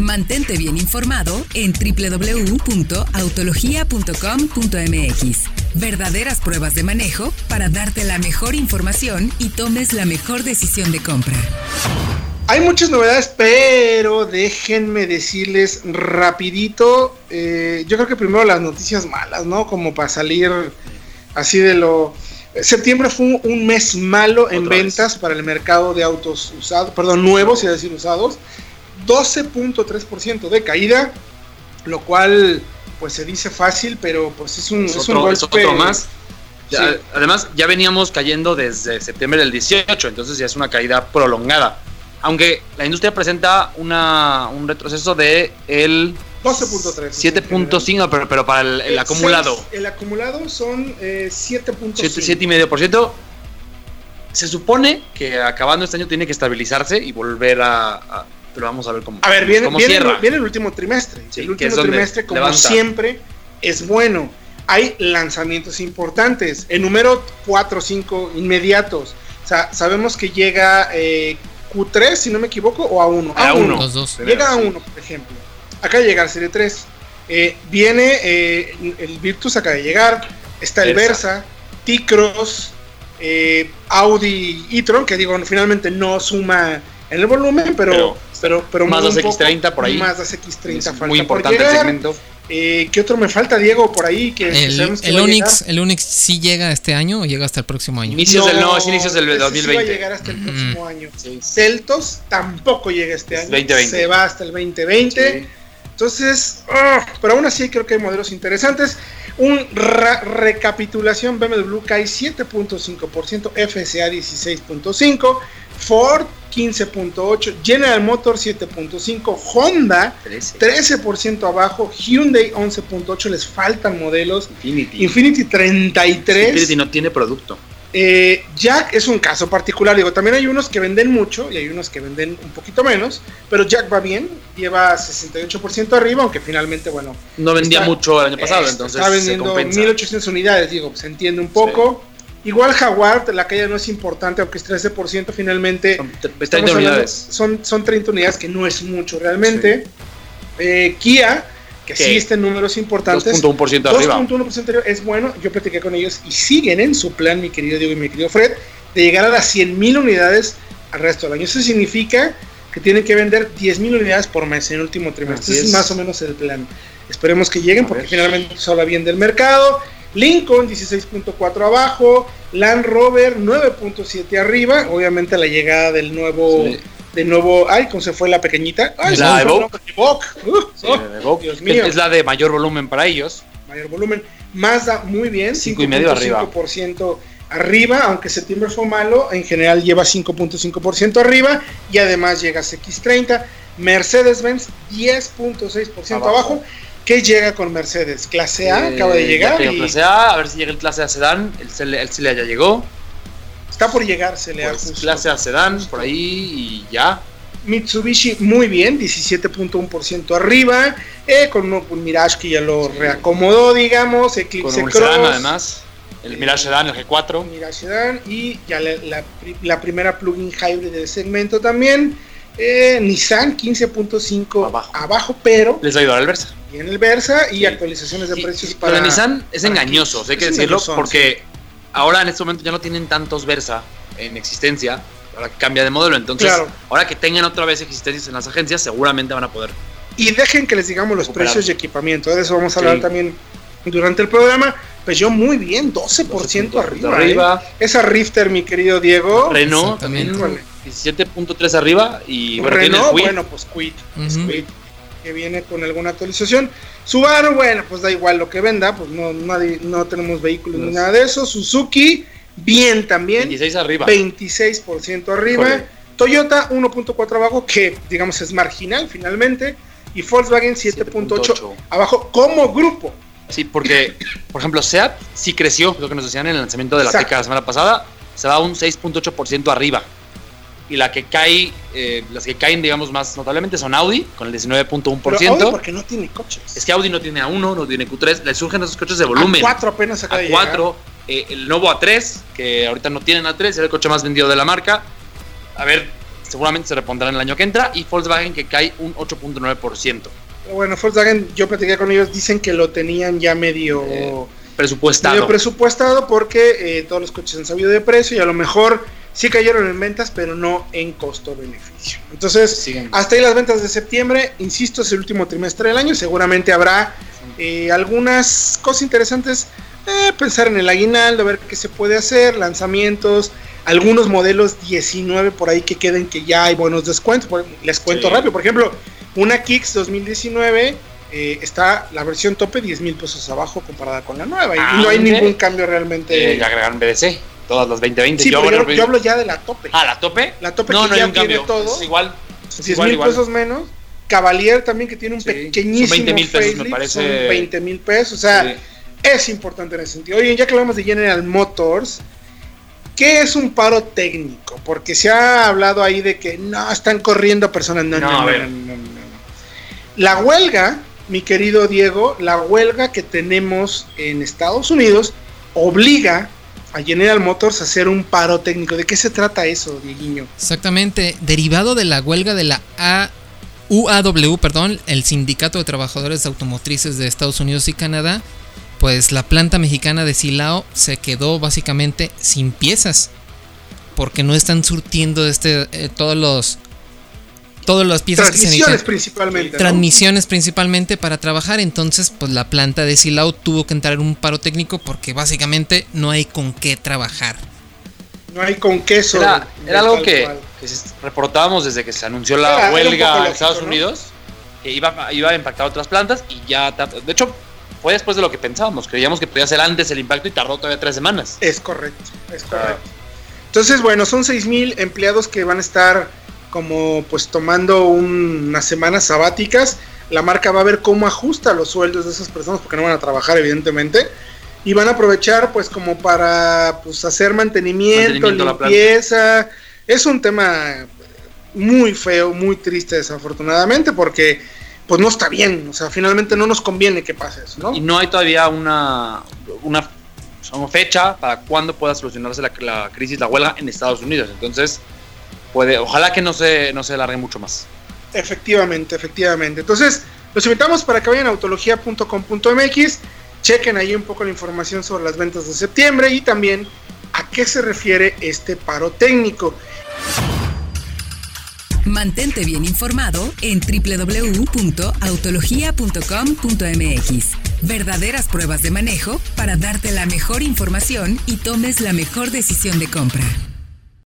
Mantente bien informado en www.autologia.com.mx. Verdaderas pruebas de manejo para darte la mejor información y tomes la mejor decisión de compra. Hay muchas novedades, pero déjenme decirles rapidito. eh, yo creo que primero las noticias malas, ¿no? Como para salir así de lo... Septiembre fue un, mes malo en Otra vez. ventas para el mercado de autos usados, perdón, nuevos, iba a decir usados. 12.3% de caída, lo cual pues se dice fácil, pero pues es un, Es es un es golpe- otro más. Ya. Además, ya veníamos cayendo desde septiembre del 18, entonces ya es una caída prolongada. Aunque la industria presenta una, un retroceso de el 12.3. 7.5, pero, pero para el, el Eh, acumulado, seis- el acumulado son eh, 7.5. 7, 7,5%. Se supone que acabando este año tiene que estabilizarse y volver a. a- pero vamos a ver cómo, A ver, viene, cómo viene, cierra. viene el último trimestre. Sí, el último trimestre, como levanta. siempre, es bueno. Hay lanzamientos importantes. Enumero 4 o 5 inmediatos. O sea, sabemos que llega eh, Q3, si no me equivoco, o A1. A uno. Los dos. Llega a Sí. 1, por ejemplo. Acaba de llegar Serie 3. Eh, viene eh, el Virtus, acaba de llegar. Está el Versa, Versa. T-Cross, eh, Audi e-tron, que digo, finalmente no suma en el volumen, pero, Pero- pero, pero, Más las un X30 por ahí. Más las X30 Es falta muy por importante el llegar. segmento. Eh, ¿Qué otro me falta, Diego, por ahí? Que, El, que el llegar? el Onix sí llega este año o llega hasta el próximo año. Inicios del no, es inicios del ese sí va a 2020. llegar hasta el próximo año. Sí. Celtos tampoco llega este Es año. 2020. Se va hasta el 2020. Sí. Entonces, ah, pero aún así creo que hay modelos interesantes. Un recapitulación, BMW cae 7.5%, FCA 16.5%, Ford 15.8%, General Motors 7.5%, Honda 13. 13% abajo, Hyundai 11.8%, les faltan modelos, Infinity. Infinity 33%, Infinity no tiene producto. eh, Jack es un caso particular, digo, también hay unos que venden mucho y hay unos que venden un poquito menos, pero Jack va bien, lleva 68% arriba, aunque finalmente, bueno, No vendía Está- mucho el año pasado, eh, entonces está se vendiendo compensa. 1800 unidades, digo, se entiende un poco. Igual Jaguar, la caída no es importante, aunque es 13%, finalmente Son estamos 30 hablando- unidades. son, son 30 unidades, que no es mucho realmente. Eh, Kia, que ¿Qué? sí está en números importantes. 2.1% arriba. 2.1% arriba es bueno. Yo platiqué con ellos y siguen en su plan, mi querido Diego y mi querido Fred, de llegar a las 100.000 unidades al resto del año. Eso significa que tienen que vender 10.000 unidades por mes en el último trimestre. Ese es. más o menos el plan. Esperemos que lleguen A porque ver. finalmente se habla bien del mercado. Lincoln 16.4 abajo, Land Rover 9.7 arriba, obviamente la llegada del nuevo Sí. del nuevo, ay, cómo se fue la pequeñita, ay, La Evoque. Uh, Sí, oh, Dios mío. Es la de mayor volumen para ellos. mayor volumen. Mazda muy bien, Cinco y medio arriba. 5.5% arriba, aunque septiembre fue malo, en general lleva 5.5% arriba y además llega a X30. Mercedes-Benz 10.6% abajo. Abajo. ¿Qué llega con Mercedes? Clase A Eh, acaba de llegar y clase A, a ver si llega el clase A sedán. El, CL el ya llegó. está por llegar, se le Pues, clase A sedán por ahí y ya. Mitsubishi muy bien, 17.1% arriba, eh, con un, Mirage que ya lo reacomodó, digamos, Con Eclipse un Cross. sedán además. El Mirage Sedan, el G4. Mirage Sedan y ya la, la pri- la primera plugin hybrid del segmento también. Eh, Nissan 15.5 Abajo. abajo. pero Les va a ayudar el Versa. Viene el Versa y Sí. actualizaciones de Y- precios y para Nissan es engañoso, hay que decirlo, porque ahora en este momento ya no tienen tantos Versa en existencia. Ahora que cambia de modelo, entonces Claro. ahora que tengan otra vez existencias en las agencias, seguramente van a poder. Y dejen que les digamos los Recuperar. precios de equipamiento. De eso vamos a hablar Sí. también durante el programa. Pues yo muy bien, 12%, arriba. arriba. ¿eh? Esa Rifter, mi querido Diego. Renault también Exactamente. 17.3 arriba y bueno, tiene el Renault, bueno, pues Quid. es Ujú. Que viene con alguna actualización. Subaru, bueno, pues da igual lo que venda, pues no, nadie, no tenemos vehículos ni nada de eso. Suzuki, bien también, 26 arriba. 26% arriba. Híjole. Toyota 1.4 abajo, que digamos es marginal finalmente. Y Volkswagen 7.8 7.8. abajo como grupo. Sí, porque, por ejemplo, SEAT sí creció, lo que nos decían en el lanzamiento de la teca la semana pasada, se va un 6.8% arriba. Y la que cae, eh, las que caen, digamos, más notablemente son Audi, con el Pero Audi 19.1%. porque no tiene coches. Es que Audi no tiene A1, no tiene Q3, le surgen esos coches de volumen. A 4 apenas acaba de llegar. A4, eh, el nuevo A3, que ahorita no tienen A3, era el coche más vendido de la marca. A ver, seguramente se repondrán el año que entra, y Volkswagen que cae un 8.9%. Bueno, Volkswagen, yo platiqué con ellos, dicen que lo tenían ya medio... Eh, presupuestado. Medio presupuestado porque eh, todos los coches han sabido de precio y a lo mejor sí cayeron en ventas, pero no en costo-beneficio. Entonces, hasta ahí las ventas de septiembre, insisto, es el último trimestre del año, seguramente habrá eh, algunas cosas interesantes, eh, pensar en el aguinaldo, ver qué se puede hacer, lanzamientos, algunos modelos 19 por ahí que queden que ya hay buenos descuentos, les cuento rápido, por ejemplo, una Kicks 2019 eh, está la versión tope 10 mil pesos abajo comparada con la nueva y ah, no hay ningún cambio realmente. ya agregaron BDC todas las 2020. Sí, yo, yo, hablo ya de la tope. Ah, la tope. La tope no, que no ya hay un tiene cambio. todo. igual. 10 mil pesos menos. Cavalier también que tiene un pequeñísimo son 20 mil pesos, me parece. Son 20 mil pesos. O sea, es importante en ese sentido. Oye, ya que hablamos de General Motors, ¿qué es un paro técnico? Porque se ha hablado ahí de que no están corriendo personas. No, no, no, no, no, La huelga, mi querido Diego, la huelga que tenemos en Estados Unidos obliga a General Motors hacer un paro técnico. ¿De qué se trata eso, Dieguiño? Exactamente, derivado de la huelga de la A UAW, perdón, el Sindicato de Trabajadores Automotrices de Estados Unidos y Canadá, pues la planta mexicana de Silao se quedó básicamente sin piezas porque no están surtiendo este eh, todos los todas las piezas que se necesitan. principalmente. Transmisiones principalmente para trabajar. Entonces, pues la planta de Silao tuvo que entrar en un paro técnico porque básicamente no hay con qué trabajar. No hay con queso. Era, era algo que, reportábamos desde que se anunció la huelga en Estados Unidos, que iba, iba a impactar otras plantas y ya. De hecho, fue después de lo que pensábamos. Creíamos que podía ser antes el impacto y tardó todavía tres semanas. Es correcto, es correcto. Entonces, bueno, son mil empleados que van a estar como pues tomando unas semanas sabáticas. La marca va a ver cómo ajusta los sueldos de esas personas porque no van a trabajar evidentemente. Y van a aprovechar pues como para pues hacer mantenimiento, limpieza. Es un tema muy feo, muy triste desafortunadamente porque pues no está bien, o sea, finalmente no nos conviene que pase eso, ¿no? Y no hay todavía una, una, fecha para cuándo pueda solucionarse la, la crisis, la huelga en Estados Unidos. Entonces, puede, ojalá que no se, no se alargue mucho más. Efectivamente, efectivamente. Entonces, los invitamos para que vayan a autología.com.mx, chequen ahí un poco la información sobre las ventas de septiembre y también a qué se refiere este paro técnico. Mantente bien informado en www.autologia.com.mx. Verdaderas pruebas de manejo para darte la mejor información y tomes la mejor decisión de compra.